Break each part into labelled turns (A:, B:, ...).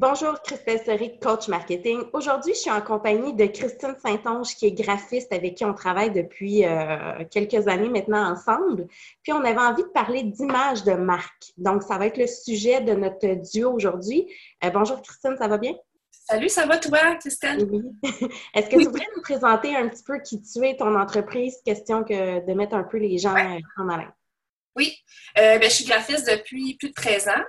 A: Bonjour, Christelle Seri, coach marketing. Aujourd'hui, je suis en compagnie de Christine Saint-Onge, qui est graphiste avec qui on travaille depuis euh, quelques années maintenant ensemble. Puis, on avait envie de parler d'image de marque. Donc, ça va être le sujet de notre duo aujourd'hui. Euh, bonjour, Christine, ça va bien?
B: Salut, ça va toi, Christelle?
A: Oui. Est-ce que tu voudrais nous présenter un petit peu qui tu es, ton entreprise, question que de mettre un peu les gens en haleine?
B: Oui, euh, ben, je suis graphiste depuis plus de 13 ans.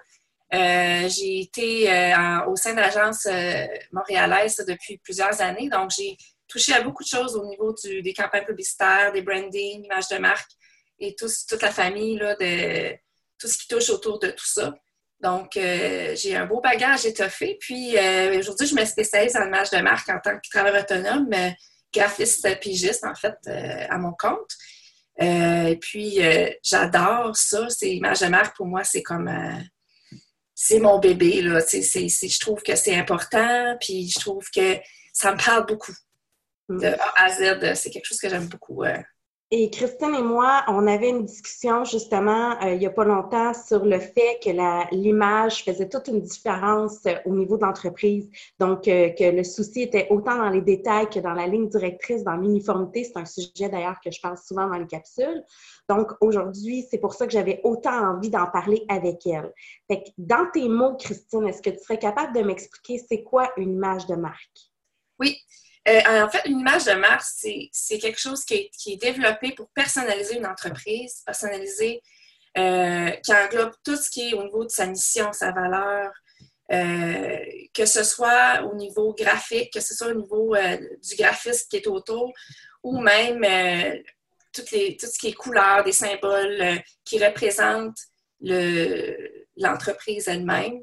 B: Euh, j'ai été euh, au sein de l'agence euh, montréalaise depuis plusieurs années, donc j'ai touché à beaucoup de choses au niveau des campagnes publicitaires, des branding, images de marque et toute la famille de tout ce qui touche autour de tout ça. Donc, j'ai un beau bagage étoffé. Puis, aujourd'hui, je me spécialise en images de marque en tant que travailleur autonome, graphiste pigiste, en fait, à mon compte. et puis, j'adore ça. Ces images de marque, pour moi, c'est comme c'est mon bébé. Là. je trouve que c'est important, puis je trouve que ça me parle beaucoup. De A à Z, c'est quelque chose que j'aime beaucoup.
A: Et Christine et moi, on avait une discussion justement euh, il n'y a pas longtemps sur le fait que l'image faisait toute une différence euh, au niveau de l'entreprise. Donc, euh, que le souci était autant dans les détails que dans la ligne directrice, dans l'uniformité. C'est un sujet d'ailleurs que je parle souvent dans les capsules. Donc, aujourd'hui, c'est pour ça que j'avais autant envie d'en parler avec elle. Fait que dans tes mots, Christine, est-ce que tu serais capable de m'expliquer c'est quoi une image de marque?
B: Oui. Euh, en fait, une image de marque, c'est quelque chose qui est, développé pour personnaliser une entreprise, personnaliser, euh, qui englobe tout ce qui est au niveau de sa mission, sa valeur, euh, que ce soit au niveau graphique, que ce soit au niveau du graphisme qui est autour, ou même tout ce qui est couleurs, des symboles qui représentent l'entreprise elle-même.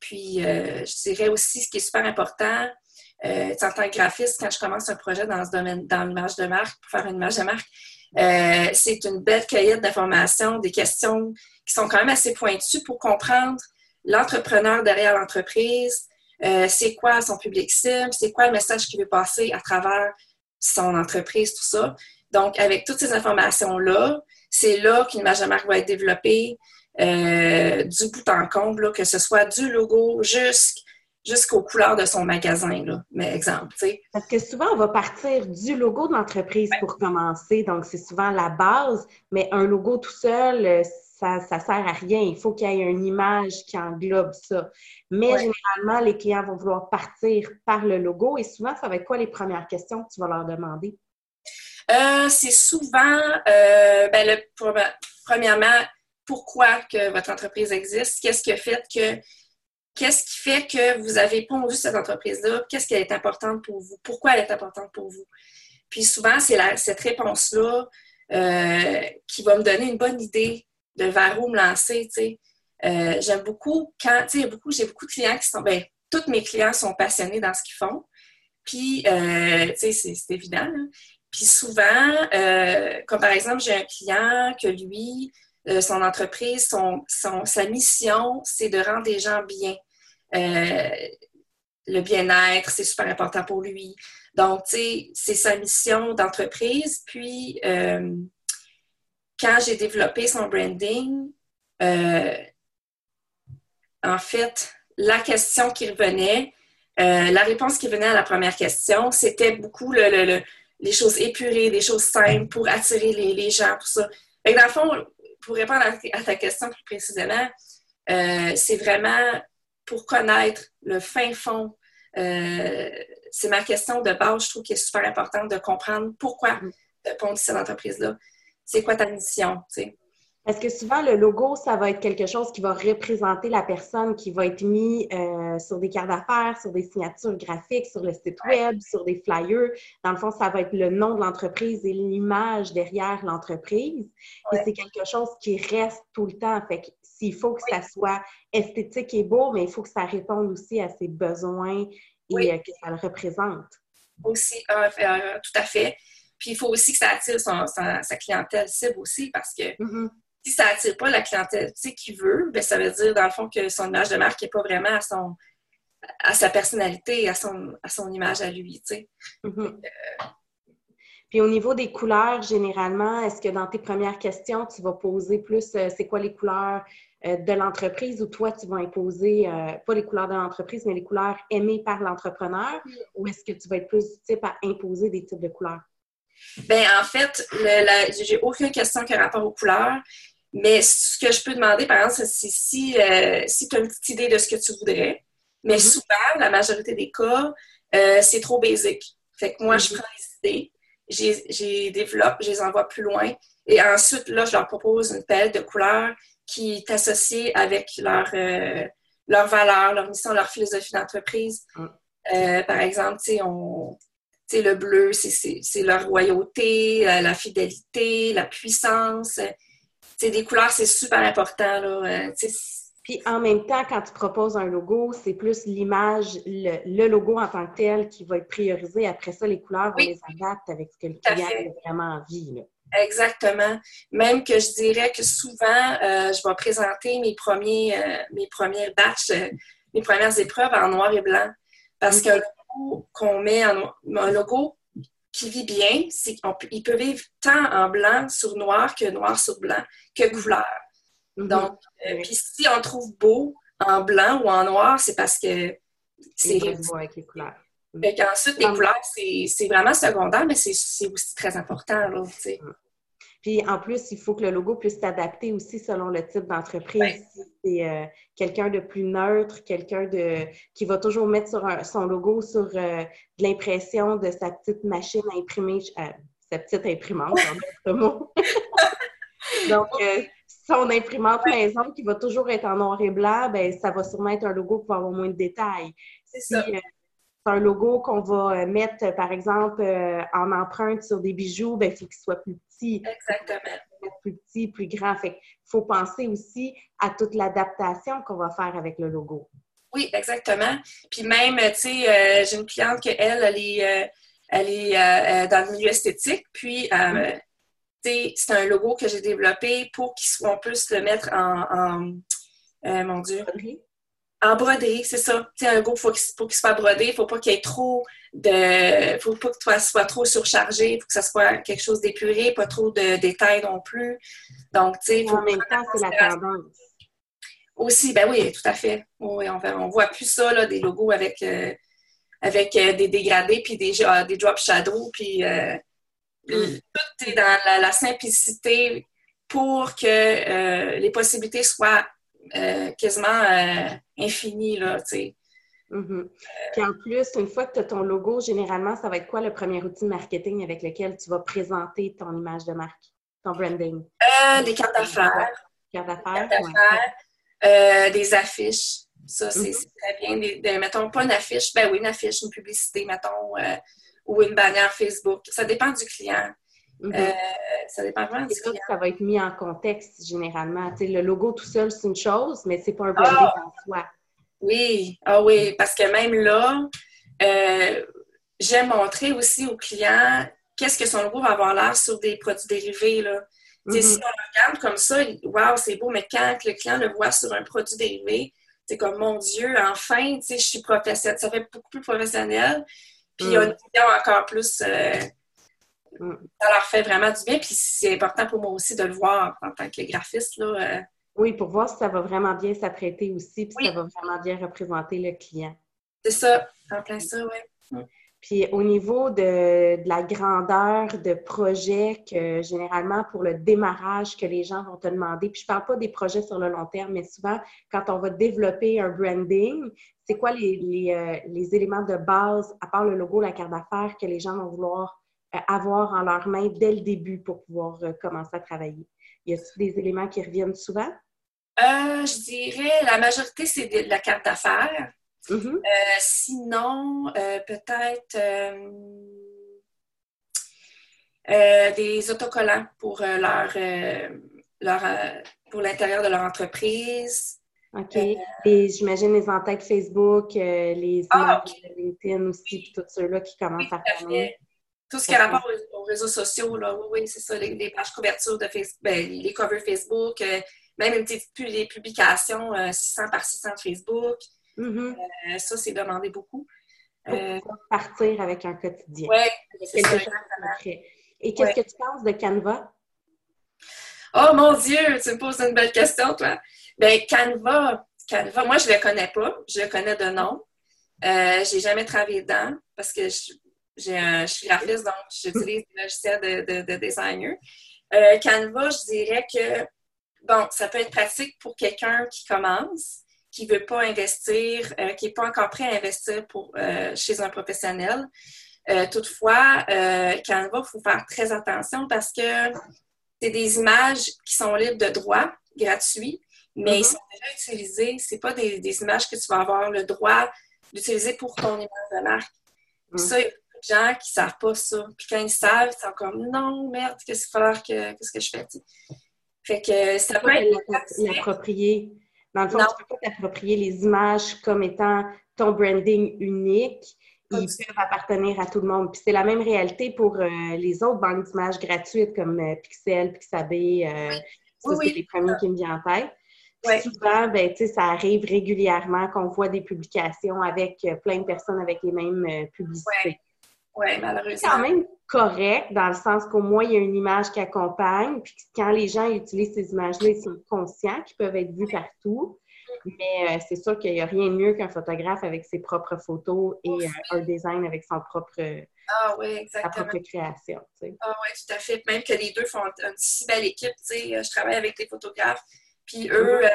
B: Puis, je dirais aussi, ce qui est super important, euh, en tant que graphiste, quand je commence un projet dans ce domaine, dans l'image de marque, pour faire une image de marque, euh, c'est une belle cahier d'informations, des questions qui sont quand même assez pointues pour comprendre l'entrepreneur derrière l'entreprise, euh, c'est quoi son public cible, c'est quoi le message qu'il veut passer à travers son entreprise, tout ça. Donc, avec toutes ces informations-là, c'est là qu'une image de marque va être développée du bout en comble, que ce soit du logo jusqu'à jusqu'aux couleurs de son magasin, là, mais exemple. sais.
A: Parce que souvent, on va partir du logo de l'entreprise pour commencer, donc c'est souvent la base, mais un logo tout seul, euh, ça ne sert à rien. Il faut qu'il y ait une image qui englobe ça. Mais généralement, les clients vont vouloir partir par le logo et souvent, ça va être quoi les premières questions que tu vas leur demander?
B: Euh, c'est souvent, euh, ben, le, premièrement, pourquoi que votre entreprise existe? Qu'est-ce qui a fait que Qu'est-ce qui fait que vous avez pondu cette entreprise-là? Qu'est-ce qui est importante pour vous? Pourquoi elle est importante pour vous? Puis souvent, c'est cette réponse-là euh, qui va me donner une bonne idée de vers où me lancer. Euh, j'aime beaucoup quand, j'ai beaucoup de clients qui sont, ben, tous mes clients sont passionnés dans ce qu'ils font. Puis, euh, c'est évident. Puis souvent, comme par exemple, j'ai un client que lui, son entreprise, son, sa mission, c'est de rendre les gens bien. Euh, le bien-être, c'est super important pour lui. Donc, tu sais, c'est sa mission d'entreprise. Puis, euh, quand j'ai développé son branding, euh, en fait, la question qui revenait, la réponse qui venait à la première question, c'était beaucoup les choses épurées, les choses simples pour attirer les, gens, tout ça. Et dans le fond, pour répondre à, ta question plus précisément, c'est vraiment pour connaître le fin fond. Euh, c'est ma question de base, je trouve qu'il est super important de comprendre pourquoi tu as cette entreprise-là. C'est quoi ta mission, tu sais?
A: Parce que souvent, le logo, ça va être quelque chose qui va représenter la personne, qui va être mis euh, sur des cartes d'affaires, sur des signatures graphiques, sur le site web, sur des flyers. Dans le fond, ça va être le nom de l'entreprise et l'image derrière l'entreprise. Et c'est quelque chose qui reste tout le temps. Fait que s'il faut que ça soit esthétique et beau, mais il faut que ça réponde aussi à ses besoins et euh, que ça le représente.
B: Aussi, euh, tout à fait. Puis il faut aussi que ça attire sa, clientèle cible aussi parce que mm-hmm si ça attire pas la clientèle qui veut, ben, ça veut dire dans le fond que son image de marque n'est pas vraiment à son à sa personnalité, à son, à son image à lui. Mm-hmm.
A: Euh, Puis au niveau des couleurs, généralement, est-ce que dans tes premières questions, tu vas poser plus euh, c'est quoi les couleurs euh, de l'entreprise où toi, tu vas imposer, pas les couleurs de l'entreprise, mais les couleurs aimées par l'entrepreneur, ou est-ce que tu vas être plus du type à imposer des types de couleurs?
B: Ben en fait, j'ai aucune question qui a rapport aux couleurs. Mais ce que je peux demander, par exemple, c'est si, si tu as une petite idée de ce que tu voudrais, mais mm-hmm. souvent, la majorité des cas, c'est trop basique. Fait que moi, je mm-hmm. prends les idées, j'ai développe, je les envoie plus loin. Et ensuite, là, je leur propose une palette de couleurs qui est associée avec leur, euh, leur valeur, leur mission, leur philosophie d'entreprise. Mm. Euh, par exemple, on, le bleu, c'est leur royauté, euh, la fidélité, la puissance. Des couleurs, c'est super important. Là.
A: Puis en même temps, quand tu proposes un logo, c'est plus l'image, le, logo en tant que tel qui va être priorisé. Après ça, les couleurs, vont les adapter avec ce que le client a vraiment envie.
B: Exactement. Même que je dirais que souvent, euh, je vais présenter mes premiers, euh, mes premiers batchs, euh, mes premières épreuves en noir et blanc. Parce qu'un logo qu'on met en un logo qui vit bien, c'est qu'il peut vivre tant en blanc sur noir que noir sur blanc que couleur. Mhm. Donc, euh, puis si on trouve beau en blanc ou en noir, c'est parce que c'est.
A: avec les couleurs.
B: Fait qu'ensuite, les couleurs, c'est vraiment secondaire, mais c'est aussi très important. Là, mm.
A: Puis en plus, il faut que le logo puisse s'adapter aussi selon le type d'entreprise. Si c'est euh, quelqu'un de plus neutre, quelqu'un de qui va toujours mettre sur son logo sur euh, l'impression de sa petite machine à imprimer, sa petite imprimante, en mot. Donc, son imprimante maison qui va toujours être en noir et blanc, ben, ça va sûrement être un logo qui va avoir moins de détails.
B: C'est ça. Euh,
A: c'est un logo qu'on va euh, mettre, par exemple, euh, en empreinte sur des bijoux, ben, il faut qu'il soit plus petit.
B: Exactement.
A: Plus petit, plus grand. Fait il faut penser aussi à toute l'adaptation qu'on va faire avec le logo.
B: Oui, exactement. Puis même, tu sais, j'ai une cliente qui, elle, elle est, elle est dans le milieu esthétique, puis mm c'est un logo que j'ai développé pour qu'on puisse le mettre en, euh, mon Dieu, en broderie, c'est ça. Un logo, faut pour qu'il soit brodé, il ne faut pas qu'il y ait trop de. faut pas que toi soit trop surchargé, il faut que ça soit quelque chose d'épuré, pas trop de détails non plus. Donc, tu sais,
A: En même temps, c'est la tendance.
B: Aussi, ben oui, tout à fait. Oui, on, on voit plus ça, là, des logos avec, euh, avec euh, des dégradés, puis des, des drop shadows, puis Mm. Tout est dans la, simplicité pour que euh, les possibilités soient euh, quasiment euh, infinies, là, tu
A: mm-hmm. Puis en plus, une fois que tu as ton logo, généralement, ça va être quoi le premier outil de marketing avec lequel tu vas présenter ton image de marque, ton branding?
B: des cartes d'affaires.
A: Cartes d'affaires.
B: des affiches. Ça, c'est mm-hmm. très bien. mettons, pas une affiche, ben oui, une affiche, une publicité, mettons, ou une bannière Facebook. Ça dépend du client. Mhm. Euh, ça dépend vraiment du client.
A: Ça va être mis en contexte généralement. le logo tout seul, c'est une chose, mais c'est pas un branding ah! en soi.
B: Oui, ah oui, parce que même là, euh, j'aime montrer aussi au client qu'est-ce que son logo va avoir l'air sur des produits dérivés. Là. Si mhm. on regarde comme ça, waouh, c'est beau, mais quand le client le voit sur un produit dérivé, c'est comme mon Dieu, enfin, je suis professionnelle, ça fait beaucoup plus professionnel. Puis il y a une vision encore plus. Euh, mm. Ça leur fait vraiment du bien. Puis c'est important pour moi aussi de le voir en tant que graphiste. Là, euh.
A: Oui, pour voir si ça va vraiment bien s'apprêter aussi, puis si ça va vraiment bien représenter le client.
B: C'est ça, en plein ça, oui. Mm.
A: Puis au niveau de, la grandeur de projet que généralement pour le démarrage que les gens vont te demander, puis je ne parle pas des projets sur le long terme, mais souvent quand on va développer un branding, c'est quoi les, euh, les, éléments de base, à part le logo, la carte d'affaires, que les gens vont vouloir euh, avoir en leur main dès le début pour pouvoir euh, commencer à travailler? Y a-t-il des éléments qui reviennent souvent?
B: je dirais la majorité, c'est de la carte d'affaires.
A: Mm-hmm.
B: sinon, peut-être des autocollants pour leur, leur pour l'intérieur de leur entreprise.
A: OK. Et euh, j'imagine les entêtes Facebook, euh, les
B: ah,
A: LinkedIn aussi, puis tout ceux-là qui commencent à
B: faire. Tout ce qui a rapport aux, réseaux sociaux, là, oui, oui c'est ça, les, pages couverture de Facebook, ben, les covers Facebook, euh, même une petite, les publications 600 par 600 de Facebook.
A: Mm-hmm.
B: ça, c'est demandé beaucoup.
A: Pour partir avec un quotidien.
B: Oui, c'est ça.
A: Et qu'est-ce que tu penses de Canva?
B: Oh mon Dieu, tu me poses une belle question, toi. Ben, Canva, Canva, moi, je ne le connais pas. Je le connais de nom. Euh, j'ai jamais travaillé dedans parce que je, je suis graphiste, donc j'utilise des logiciels de, de, designer. Euh, Canva, je dirais que, bon, ça peut être pratique pour quelqu'un qui commence, qui ne veut pas investir, euh, qui n'est pas encore prêt à investir pour, euh, chez un professionnel. toutefois, Canva, il faut faire très attention parce que c'est des images qui sont libres de droit, gratuits, mais ils mm-hmm. sont déjà utilisés. Ce pas des, des, images que tu vas avoir le droit d'utiliser pour ton image de marque. Mm. Ça, gens qui ne savent pas ça. Puis quand ils savent, ils sont comme non, merde, qu'est-ce qu'il va que qu'est-ce que je fais? Fait que ça peut être
A: l'approprier. Dans le fond, tu ne peux pas t'approprier les images comme étant ton branding unique. Ils peuvent appartenir à tout le monde. Puis c'est la même réalité pour euh, les autres banques d'images gratuites comme euh, Pixel, Pixabay. Euh, ça, c'est les premiers qui me viennent en tête. Souvent, ben, ça arrive régulièrement qu'on voit des publications avec euh, plein de personnes avec les mêmes euh, publicités.
B: Oui, malheureusement.
A: C'est quand même correct dans le sens qu'au moins, il y a une image qui accompagne. Puis quand les gens utilisent ces images-là, ils sont conscients qu'ils peuvent être vus partout. Mais euh, c'est sûr qu'il n'y a rien de mieux qu'un photographe avec ses propres photos et un design avec son propre,
B: ah, oui,
A: sa propre création.
B: Ah oui, tout à fait. Même que les deux font une si belle équipe. Je travaille avec des photographes puis eux, euh, tu sais,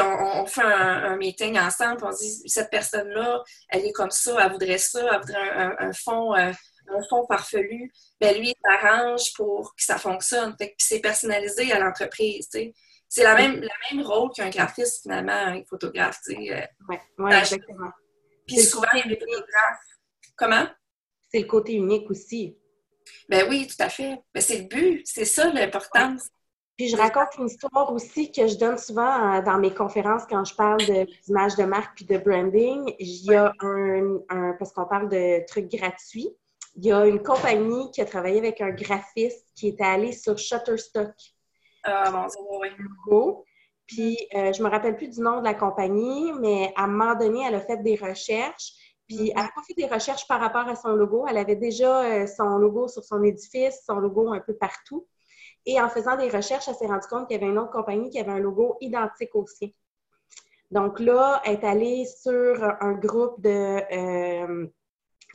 B: on, fait un, meeting ensemble, on dit cette personne-là, elle est comme ça, elle voudrait ça, elle voudrait un, fond, euh, un fond farfelu. Ben lui, il s'arrange pour que ça fonctionne. Fait que c'est personnalisé à l'entreprise. C'est la même, la même rôle qu'un graphiste, finalement, un photographe, tu sais.
A: Oui, euh. ouais, exactement.
B: Puis souvent, il y a des photographes. Comment?
A: C'est le côté unique aussi.
B: Ben oui, tout à fait. Mais c'est le but, c'est ça l'importance.
A: Puis je raconte une histoire aussi que je donne souvent euh, dans mes conférences quand je parle d'image de, marque puis de branding. Il y a un, parce qu'on parle de trucs gratuits, il y a une compagnie qui a travaillé avec un graphiste qui était allé sur Shutterstock.
B: Ah, mon Dieu,
A: Puis euh, je me rappelle plus du nom de la compagnie, mais à un moment donné, elle a fait des recherches. Puis elle a pas fait des recherches par rapport à son logo. Elle avait déjà euh, son logo sur son édifice, son logo un peu partout. Et en faisant des recherches, elle s'est rendue compte qu'il y avait une autre compagnie qui avait un logo identique au sien. Donc là, elle est allée sur un groupe de euh,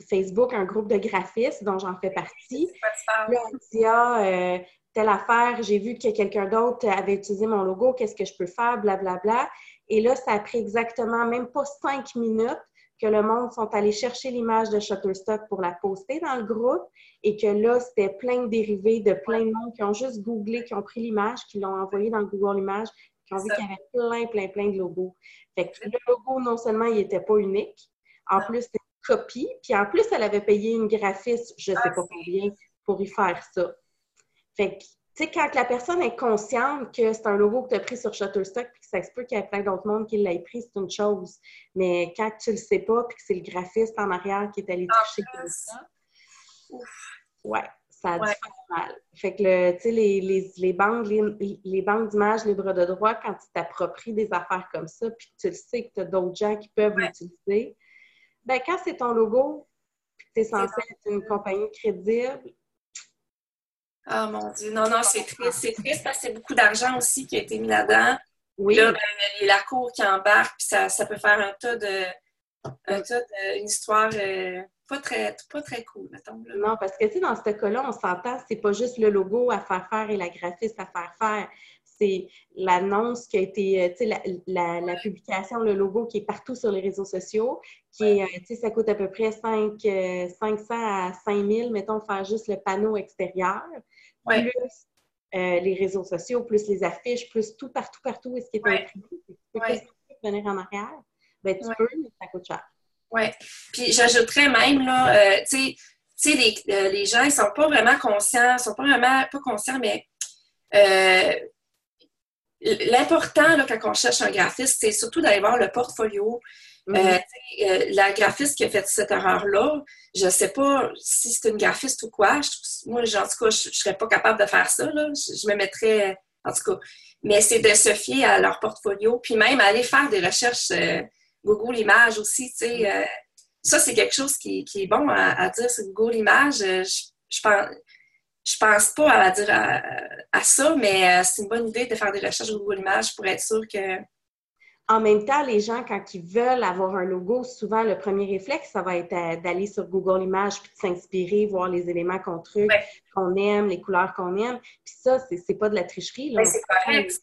A: Facebook, un groupe de graphistes dont j'en fais partie. Là, elle dit Ah, euh, telle affaire, j'ai vu que quelqu'un d'autre avait utilisé mon logo, qu'est-ce que je peux faire, blablabla. Bla, bla. Et là, ça a pris exactement même pas cinq minutes que le monde sont allés chercher l'image de Shutterstock pour la poster dans le groupe et que là, c'était plein de dérivés de plein de monde qui ont juste googlé, qui ont pris l'image, qui l'ont envoyé dans le Google Images, qui ont vu qu'il y avait plein, plein, plein de logos. Fait que le logo, non seulement, il n'était pas unique, en plus, c'était une copie, puis en plus, elle avait payé une graphiste, je ne sais pas combien, pour y faire ça. Fait que tu sais, quand la personne est consciente que c'est un logo que tu as pris sur Shutterstock puis que ça se peut qu'il y ait plein d'autres mondes qui l'ait pris, c'est une chose. Mais quand tu le sais pas puis que c'est le graphiste en arrière qui est allé toucher comme ça, ouais, ça a du mal. Fait que, tu sais, les, les, les, d'images libres de droit, quand tu t'appropries des affaires comme ça puis que tu le sais que tu as d'autres gens qui peuvent l'utiliser, ben quand c'est ton logo puis que tu es censé être une compagnie crédible,
B: ah mon Dieu, non, non, c'est triste. C'est triste parce que c'est beaucoup d'argent aussi qui a été mis là-dedans. Oui. Là, ben, il y a la cour qui embarque, puis ça, ça peut faire un tas de. Un tas de, une histoire euh, pas, très, pas très cool, mettons.
A: Non, parce que, tu sais, dans ce cas-là, on s'entend, c'est pas juste le logo à faire faire et la graphiste à faire faire. C'est l'annonce qui a été, euh, tu sais, la, la, publication, le logo qui est partout sur les réseaux sociaux, qui est, euh, tu sais, ça coûte à peu près 5, 500 à 5000, mettons, faire juste le panneau extérieur plus euh, les réseaux sociaux, plus les affiches, plus tout partout, partout, est-ce qui est imprimé. Tu peux venir en arrière. Ben, tu peux, mais ça coûte cher.
B: Oui. Puis j'ajouterais même, là, euh, tu sais, les, euh, les, gens, ils sont pas vraiment conscients, ils sont pas vraiment, pas conscients, mais l'important, quand on cherche un graphiste, c'est surtout d'aller voir le portfolio, euh, mhm. euh, la graphiste qui a fait cette erreur-là, je ne sais pas si c'est une graphiste ou quoi. moi, en tout cas, je ne serais pas capable de faire ça. Je, me mettrais, en tout cas. Mais c'est de se fier à leur portfolio, puis même aller faire des recherches euh, Google Images aussi. Mhm. ça, c'est quelque chose qui, est bon à, dire sur Google Images. Je, pense, je pense pas à dire à, ça, mais c'est une bonne idée de faire des recherches Google Images pour être sûr que
A: en même temps, les gens, quand ils veulent avoir un logo, souvent, le premier réflexe, ça va être d'aller sur Google Images puis de s'inspirer, voir les éléments qu'on trouve, qu'on aime, les couleurs qu'on aime. Puis ça, c'est pas de la tricherie.
B: C'est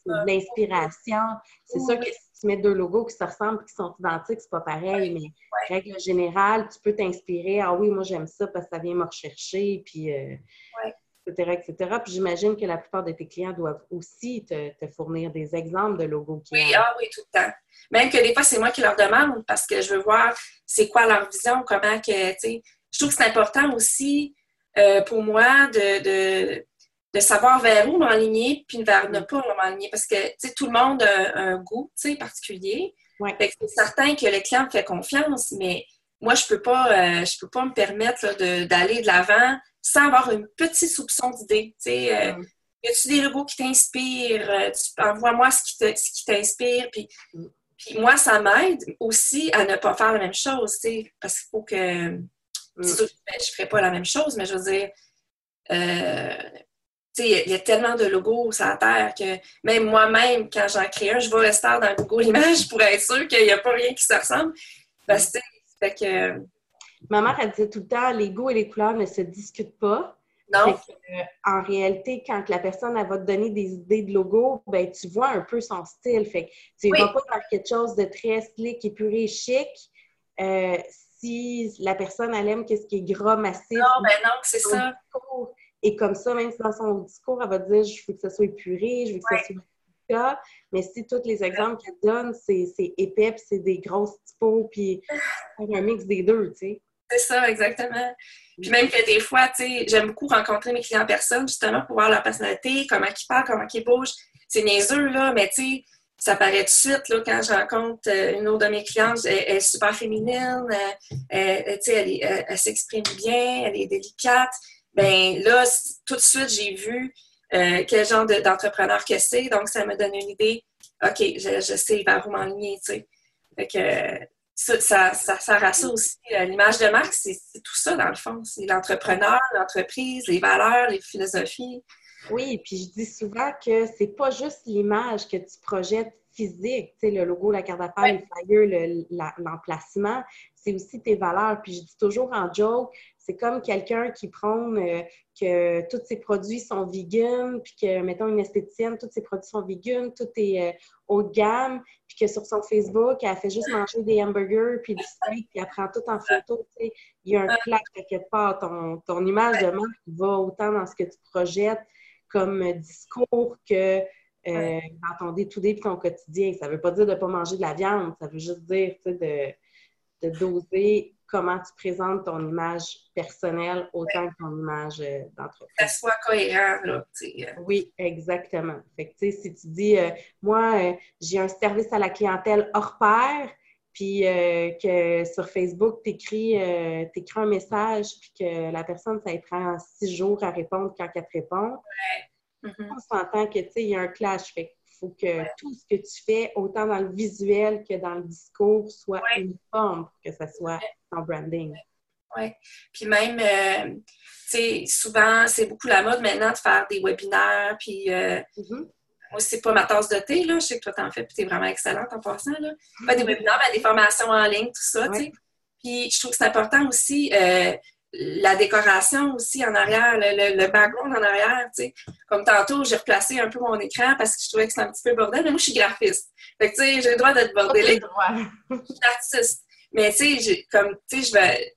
B: de
A: l'inspiration. C'est ça que si tu mets deux logos qui se ressemblent et qui sont identiques, c'est pas pareil. Mais règle générale, tu peux t'inspirer. Ah oui, moi, j'aime ça parce que ça vient me rechercher. Puis, euh, etc., etc. Puis j'imagine que la plupart de tes clients doivent aussi te, fournir des exemples de logos
B: qui Oui, ah oui, tout le temps. Même que des fois, c'est moi qui leur demande parce que je veux voir c'est quoi leur vision, comment que, tu sais. Je trouve que c'est important aussi euh, pour moi de, de, savoir vers où m'enligner puis vers ne pas m'enligner parce que, tu sais, tout le monde a un goût, tu sais, particulier. Ouais. c'est certain que le client me fait confiance, mais moi, je peux pas, euh, je peux pas me permettre d'aller de l'avant sans avoir un petit soupçon d'idée. Tu sais, euh, y a-tu des logos qui t'inspirent? Euh, envoie-moi ce qui t'inspire. Puis, puis moi, ça m'aide aussi à ne pas faire la même chose, tu sais, parce qu'il faut que. Mm. je ne ferai pas la même chose, mais je veux dire, euh, il y, a tellement de logos sur la Terre que même moi-même, quand j'en crée un, je vais rester dans Google Images pour être sûr qu'il n'y a pas rien qui se ressemble. Parce que, fait que
A: Ma mère, elle disait tout le temps, les goûts et les couleurs ne se discutent pas.
B: Non.
A: Euh, en réalité, quand la personne elle va te donner des idées de logo, ben, tu vois un peu son style. Fait tu ne vas pas faire quelque chose de très slick, épuré et chic. Euh, si la personne, elle aime qu'est-ce qui est gras, massif.
B: Non, ben non, c'est ça.
A: et comme ça, même si dans son discours, elle va dire Je veux que ça soit épuré, je veux que ça soit cas, mais si tous les exemples qu'elle donne, c'est épais, c'est des grosses typos, puis un mix des deux, tu sais.
B: C'est ça, exactement. Puis même que des fois, tu sais, j'aime beaucoup rencontrer mes clients en personne, justement, pour voir leur personnalité, comment ils parlent, comment ils bougent. C'est niaiseux, là, mais tu sais, ça paraît tout de suite, là, quand je rencontre euh, une autre de mes clientes, elle, est super féminine, elle, elle, elle s'exprime bien, elle est délicate. Ben là, tout de suite, j'ai vu euh, quel genre d'entrepreneur que c'est, donc ça me donne une idée. OK, je, je sais vers où m'enligner, tu sais. Fait que ça, ça, ça sert à ça aussi. Euh, l'image de marque, c'est tout ça, dans le fond. C'est l'entrepreneur, l'entreprise, les valeurs, les philosophies.
A: Oui, puis je dis souvent que c'est pas juste l'image que tu projettes physique, tu sais, le logo, la carte d'affaires, le flyer, l'emplacement, c'est aussi tes valeurs. Puis je dis toujours en joke, c'est comme quelqu'un qui prône euh, que tous ses produits sont vegan, puis que, mettons, une esthéticienne, tous ses produits sont vegan, tout est euh, haut de gamme, puis que sur son Facebook, elle fait juste manger des hamburgers, puis du steak, puis elle prend tout en photo. Il y a un clash quelque part. Ton, ton image de marque va autant dans ce que tu projettes comme discours que euh, dans ton day-to-day et ton quotidien. Ça ne veut pas dire de ne pas manger de la viande, ça veut juste dire de, de doser comment tu présentes ton image personnelle autant que ton image euh, d'entreprise.
B: Ça soit cohérent, là.
A: Euh. Oui, exactement. Fait que, si tu dis, euh, moi, j'ai un service à la clientèle hors pair, puis que sur Facebook, tu écris, un message, puis que la personne, ça prend six jours à répondre quand elle te répond. Ouais. On s'entend que, tu sais, il y a un clash. Fait faut que tout ce que tu fais, autant dans le visuel que dans le discours, soit uniforme pour que ça soit ton branding.
B: Oui. Puis même, euh, tu sais, souvent, c'est beaucoup la mode maintenant de faire des webinaires, puis euh, moi, c'est pas ma tasse de thé, là. Je sais que toi, t'en fais, puis t'es vraiment excellente en passant, là. Pas des webinaires, mais des formations en ligne, tout ça, tu sais. Puis je trouve que c'est important aussi, euh, la décoration aussi en arrière, le, background en arrière, tu sais. Comme tantôt, j'ai replacé un peu mon écran parce que je trouvais que c'était un petit peu bordel, mais moi, je suis graphiste. Fait que, tu sais, j'ai le droit d'être bordélique. je suis artiste. Mais, tu sais, comme, tu sais, je vais...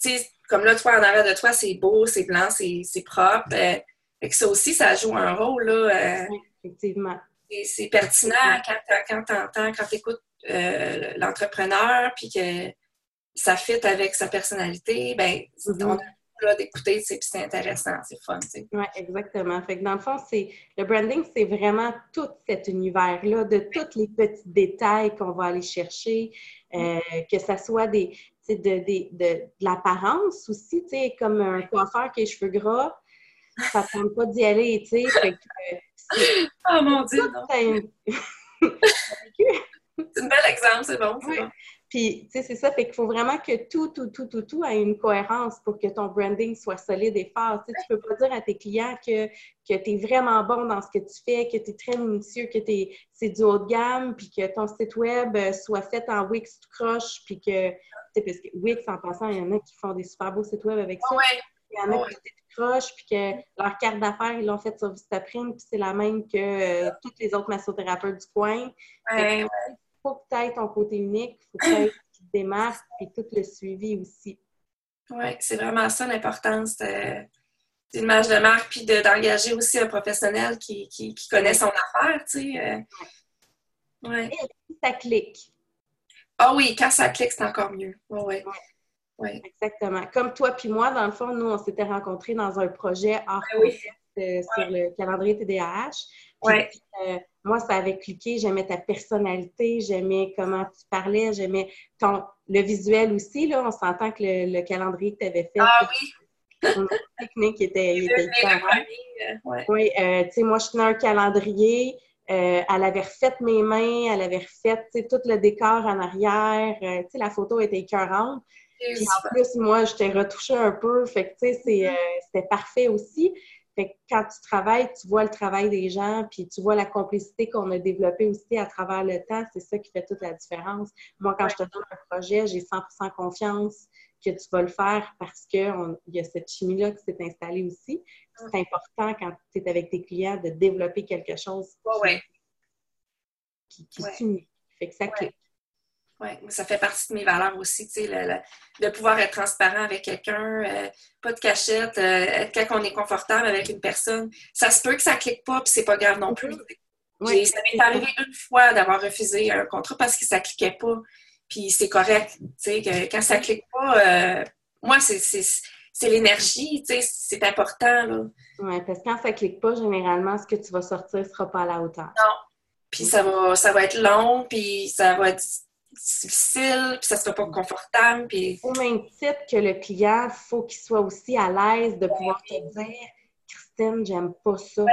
B: Tu sais, comme là, toi, en arrière de toi, c'est beau, c'est blanc, c'est propre. Euh, fait que ça aussi, ça joue un rôle, là.
A: Euh, oui, effectivement.
B: C'est pertinent quand tu entends, quand tu écoutes euh, l'entrepreneur, puis que ça fit avec sa personnalité, ben, mm-hmm. on a d'écouter, c'est intéressant, c'est fun.
A: Oui, exactement. Fait que dans le fond, c'est le branding, c'est vraiment tout cet univers-là, de tous les petits détails qu'on va aller chercher, euh, que ce soit des, de, de, de, l'apparence aussi, tu sais, comme un coiffeur qui a les cheveux gras, ça ne tente pas d'y aller, tu sais.
B: oh mon Dieu! c'est un bel exemple, c'est bon.
A: Puis, tu sais, c'est ça, fait qu'il faut vraiment que tout, tout, tout, tout, tout ait une cohérence pour que ton branding soit solide et fort. Tu sais, tu peux pas dire à tes clients que, que tu es vraiment bon dans ce que tu fais, que tu es très minutieux, que c'est du haut de gamme, puis que ton site web euh, soit fait en Wix tout croche, puis que, tu sais, parce que Wix, en passant, il y en a qui font des super beaux sites web avec ça. Il y en a qui tout croche, puis que leur carte d'affaires, ils l'ont faite sur Vistaprint, puis c'est la même que euh, tous les autres massothérapeutes du coin.
B: Ouais,
A: faut que tu aies ton côté unique, faut que tu aies des démarques et tout le suivi aussi.
B: Oui, c'est vraiment ça l'importance d'une image de marque, puis d'engager aussi un professionnel qui, qui, connaît son affaire, tu sais. Euh.
A: Ouais. Et ça clique.
B: Ah oui, quand ça clique, c'est encore mieux. Oui,
A: ouais. Exactement. Comme toi puis moi, dans le fond, nous, on s'était rencontrés dans un projet hors
B: oui.
A: Euh, sur le calendrier TDAH.
B: Ouais.
A: Euh, moi, ça avait cliqué. J'aimais ta personnalité, j'aimais comment tu parlais, j'aimais ton le visuel aussi. Là, on s'entend que le, calendrier que tu avais fait.
B: Ah oui!
A: Technique était, était
B: ouais.
A: Oui, euh, tu sais, moi, je tenais un calendrier. Euh, elle avait refait mes mains, elle avait refait tout le décor en arrière. Euh, tu sais, la photo était écœurante. Puis en plus, moi, je t'ai retouché un peu. Fait que, tu sais, mm-hmm. c'était parfait aussi. Fait que quand tu travailles, tu vois le travail des gens, puis tu vois la complicité qu'on a développée aussi à travers le temps. C'est ça qui fait toute la différence. Moi, quand je te donne un projet, j'ai 100% confiance que tu vas le faire parce qu'il y a cette chimie-là qui s'est installée aussi. C'est important quand tu es avec tes clients de développer quelque chose qui, qui, s'unit. Fait que ça clique.
B: Oui, ça fait partie de mes valeurs aussi, tu sais, de pouvoir être transparent avec quelqu'un, euh, pas de cachette, euh, quand on est confortable avec une personne. Ça se peut que ça clique pas, puis c'est pas grave non plus. Oui, ça m'est arrivé une fois d'avoir refusé un contrat parce que ça cliquait pas, puis c'est correct, tu sais, que quand ça clique pas, euh, moi, c'est l'énergie, tu sais, c'est important, là.
A: Oui, parce que quand ça clique pas, généralement, ce que tu vas sortir sera pas à la hauteur.
B: Non, puis ça va, ça va être long, puis ça va être difficile, puis ça sera pas confortable. Puis...
A: Au même titre que le client, il faut qu'il soit aussi à l'aise de pouvoir te dire Christine, j'aime pas ça.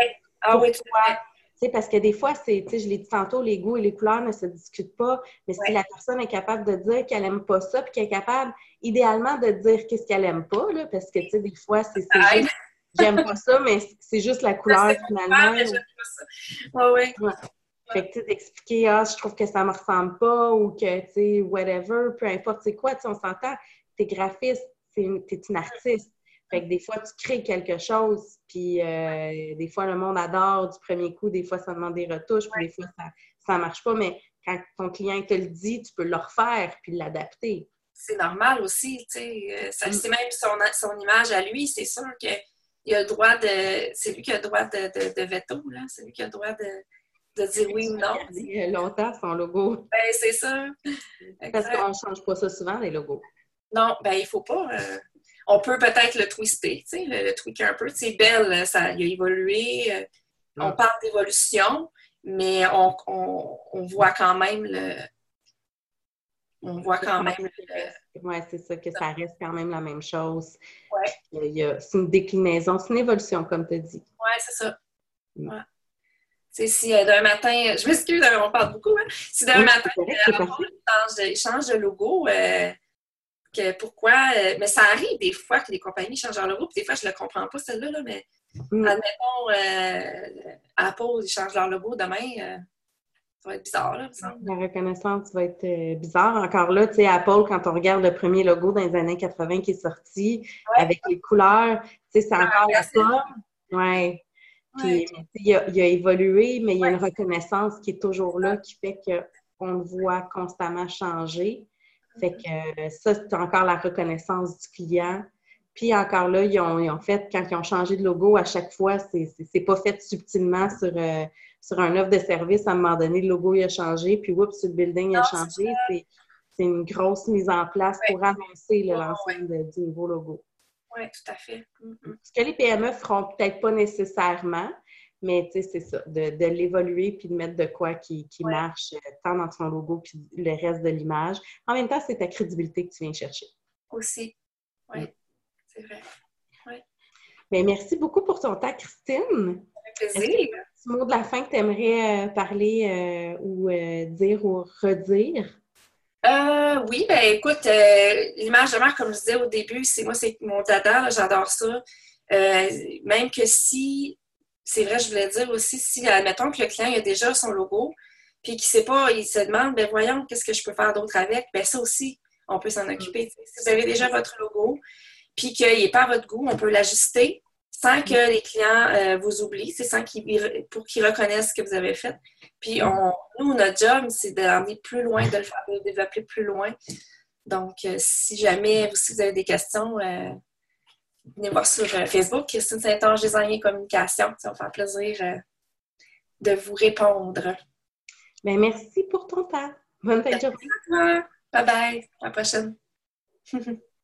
B: Ah oui,
A: tu parce que des fois, c'est, je l'ai dit tantôt, les goûts et les couleurs ne se discutent pas, mais si la personne est capable de dire qu'elle aime pas ça, puis qu'elle est capable, idéalement, de dire qu'est-ce qu'elle aime pas, là, parce que, tu sais, des fois, c'est juste, j'aime pas ça, mais c'est juste la couleur, finalement.
B: Oui, oui.
A: Fait que, tu d'expliquer, ah, je trouve que ça me ressemble pas ou que, tu sais, whatever, peu importe c'est quoi, tu on s'entend, t'es graphiste, t'es une, es une artiste. Fait que des fois, tu crées quelque chose, puis euh, des fois, le monde adore du premier coup, des fois, ça demande des retouches, puis des fois, ça, ça marche pas, mais quand ton client te le dit, tu peux le refaire puis l'adapter.
B: C'est normal aussi, tu sais. Euh, mm. C'est même son, son, image à lui, c'est sûr qu'il a le droit de. C'est lui qui a le droit de, de, de veto, là. C'est lui qui a le droit de de dire oui ou non.
A: Il a longtemps son logo.
B: Ben, c'est ça.
A: Parce qu'on ne change pas ça souvent, les logos.
B: Non, ben, il ne faut pas. Euh, on peut peut-être le twister, tu sais, le, tweaker un peu. C'est belle, ça il a évolué. Euh, on mm. parle d'évolution, mais on, on, voit quand même le. On voit quand même le.
A: Oui, c'est ça, que ça reste quand même la même chose.
B: Ouais.
A: C'est une déclinaison, c'est une évolution, comme tu as dit.
B: Oui, c'est ça. Mm. Ouais si euh, d'un matin, je m'excuse, euh, on parle beaucoup, hein? si d'un matin, euh, change, de logo, que pourquoi, mais ça arrive des fois que les compagnies changent leur logo, puis des fois, je ne le comprends pas, celle-là, là, mais mm. admettons, Apple, ils changent leur logo demain, ça va être bizarre, là,
A: La reconnaissance va être bizarre. Encore là, tu sais, Apple, quand on regarde le premier logo dans les années 80 qui est sorti, avec les couleurs, tu sais, c'est encore la forme. Ouais. Puis, il, a, évolué, mais il y a une reconnaissance qui est toujours là, qui fait qu'on le voit constamment changer. Fait que euh, ça, c'est encore la reconnaissance du client. Puis encore là, ils ont, fait, quand ils ont changé de logo, à chaque fois, c'est pas fait subtilement sur, euh, sur un offre de service. À un moment donné, le logo il a changé, puis oups, le building il a changé. C'est une grosse mise en place pour annoncer le lancement du nouveau logo.
B: Oui, tout à fait. Mm-hmm.
A: Ce que les PME feront peut-être pas nécessairement, mais tu sais, c'est ça, de, l'évoluer puis de mettre de quoi qui, marche euh, tant dans ton logo puis le reste de l'image. En même temps, c'est ta crédibilité que tu viens chercher.
B: Aussi. Oui, mm. c'est vrai.
A: Bien, merci beaucoup pour ton temps, Christine.
B: Fait plaisir.
A: Un mot de la fin que tu aimerais euh, parler euh, ou dire ou redire?
B: Euh, oui, ben écoute, euh, l'image de marque, comme je disais au début, c'est moi, c'est mon dada, j'adore ça. Euh, même que si, c'est vrai, je voulais dire aussi, si, admettons que le client a déjà son logo, puis qu'il ne sait pas, il se demande, ben voyons, qu'est-ce que je peux faire d'autre avec, ben ça aussi, on peut s'en occuper. Si vous avez déjà votre logo, puis qu'il n'est pas à votre goût, on peut l'ajuster sans que les clients vous oublient, c'est sans qu'ils, pour qu'ils reconnaissent ce que vous avez fait. Puis on, nous, notre job, c'est d'aller plus loin, de le faire développer plus loin. Donc, euh, si jamais vous avez des questions, euh, venez voir sur euh, Facebook, Christine Saint-Ange Design et Communication. Ça va faire plaisir de vous répondre.
A: Bien, merci pour ton temps. Bonne fin de journée.
B: Bye bye. À la prochaine.